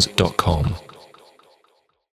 Jones.com.